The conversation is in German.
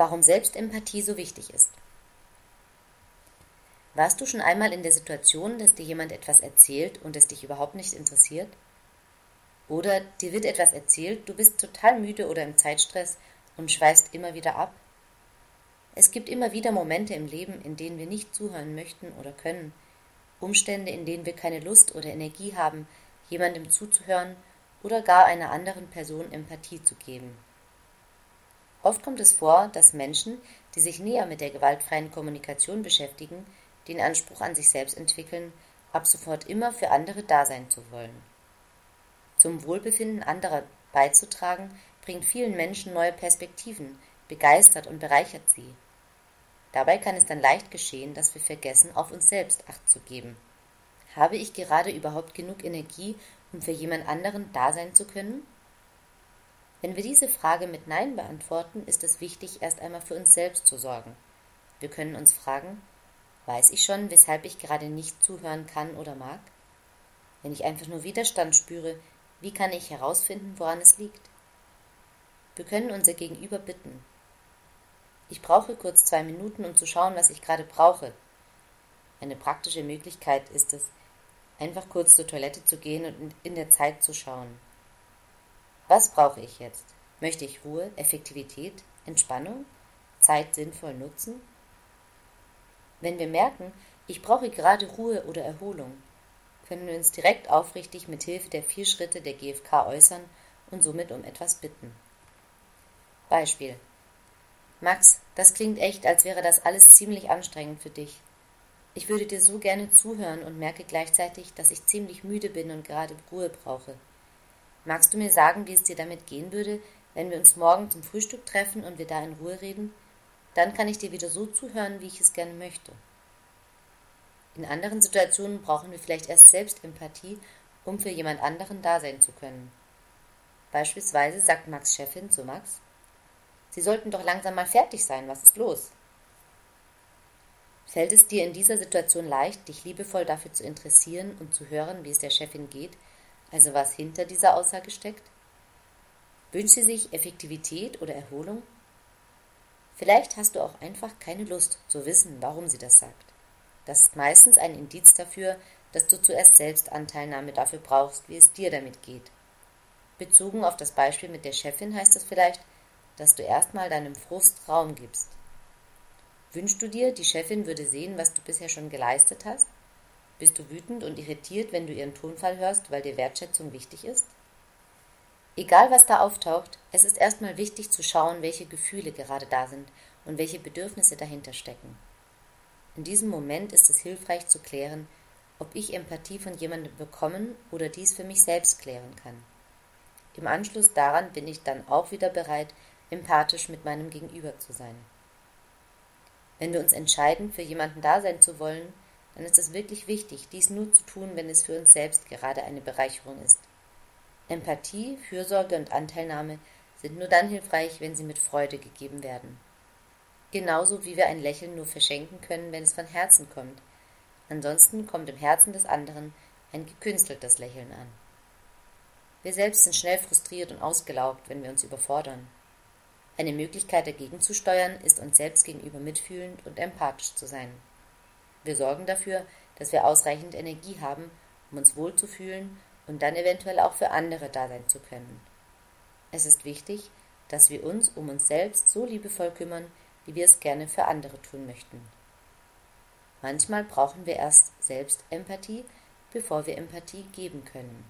Warum Selbstempathie so wichtig ist. Warst du schon einmal in der Situation, dass dir jemand etwas erzählt und es dich überhaupt nicht interessiert? Oder dir wird etwas erzählt, du bist total müde oder im Zeitstress und schweißt immer wieder ab? Es gibt immer wieder Momente im Leben, in denen wir nicht zuhören möchten oder können, Umstände, in denen wir keine Lust oder Energie haben, jemandem zuzuhören oder gar einer anderen Person Empathie zu geben. Oft kommt es vor, dass Menschen, die sich näher mit der gewaltfreien Kommunikation beschäftigen, den Anspruch an sich selbst entwickeln, ab sofort immer für andere da sein zu wollen. Zum Wohlbefinden anderer beizutragen, bringt vielen Menschen neue Perspektiven, begeistert und bereichert sie. Dabei kann es dann leicht geschehen, dass wir vergessen, auf uns selbst Acht zu geben. Habe ich gerade überhaupt genug Energie, um für jemand anderen da sein zu können? Wenn wir diese Frage mit Nein beantworten, ist es wichtig, erst einmal für uns selbst zu sorgen. Wir können uns fragen, weiß ich schon, weshalb ich gerade nicht zuhören kann oder mag? Wenn ich einfach nur Widerstand spüre, wie kann ich herausfinden, woran es liegt? Wir können unser Gegenüber bitten. Ich brauche kurz zwei Minuten, um zu schauen, was ich gerade brauche. Eine praktische Möglichkeit ist es, einfach kurz zur Toilette zu gehen und in der Zeit zu schauen. Was brauche ich jetzt? Möchte ich Ruhe, Effektivität, Entspannung, Zeit sinnvoll nutzen? Wenn wir merken, ich brauche gerade Ruhe oder Erholung, können wir uns direkt aufrichtig mit Hilfe der vier Schritte der GfK äußern und somit um etwas bitten. Beispiel. Max, das klingt echt, als wäre das alles ziemlich anstrengend für dich. Ich würde dir so gerne zuhören und merke gleichzeitig, dass ich ziemlich müde bin und gerade Ruhe brauche. Magst du mir sagen, wie es dir damit gehen würde, wenn wir uns morgen zum Frühstück treffen und wir da in Ruhe reden? Dann kann ich dir wieder so zuhören, wie ich es gerne möchte. In anderen Situationen brauchen wir vielleicht erst Selbstempathie, um für jemand anderen da sein zu können. Beispielsweise sagt Max Chefin zu Max, Sie sollten doch langsam mal fertig sein, was ist los? Fällt es dir in dieser Situation leicht, dich liebevoll dafür zu interessieren und zu hören, wie es der Chefin geht, also was hinter dieser Aussage steckt? Wünscht sie sich Effektivität oder Erholung? Vielleicht hast du auch einfach keine Lust zu wissen, warum sie das sagt. Das ist meistens ein Indiz dafür, dass du zuerst selbst Anteilnahme dafür brauchst, wie es dir damit geht. Bezogen auf das Beispiel mit der Chefin heißt es vielleicht, dass du erstmal deinem Frust Raum gibst. Wünschst du dir, die Chefin würde sehen, was du bisher schon geleistet hast? Bist du wütend und irritiert, wenn du ihren Tonfall hörst, weil dir Wertschätzung wichtig ist? Egal was da auftaucht, es ist erstmal wichtig zu schauen, welche Gefühle gerade da sind und welche Bedürfnisse dahinter stecken. In diesem Moment ist es hilfreich zu klären, ob ich Empathie von jemandem bekommen oder dies für mich selbst klären kann. Im Anschluss daran bin ich dann auch wieder bereit, empathisch mit meinem Gegenüber zu sein. Wenn wir uns entscheiden, für jemanden da sein zu wollen, dann ist es wirklich wichtig, dies nur zu tun, wenn es für uns selbst gerade eine Bereicherung ist. Empathie, Fürsorge und Anteilnahme sind nur dann hilfreich, wenn sie mit Freude gegeben werden. Genauso wie wir ein Lächeln nur verschenken können, wenn es von Herzen kommt. Ansonsten kommt im Herzen des anderen ein gekünsteltes Lächeln an. Wir selbst sind schnell frustriert und ausgelaugt, wenn wir uns überfordern. Eine Möglichkeit dagegen zu steuern, ist uns selbst gegenüber mitfühlend und empathisch zu sein. Wir sorgen dafür, dass wir ausreichend Energie haben, um uns wohlzufühlen und dann eventuell auch für andere da sein zu können. Es ist wichtig, dass wir uns um uns selbst so liebevoll kümmern, wie wir es gerne für andere tun möchten. Manchmal brauchen wir erst selbst Empathie, bevor wir Empathie geben können.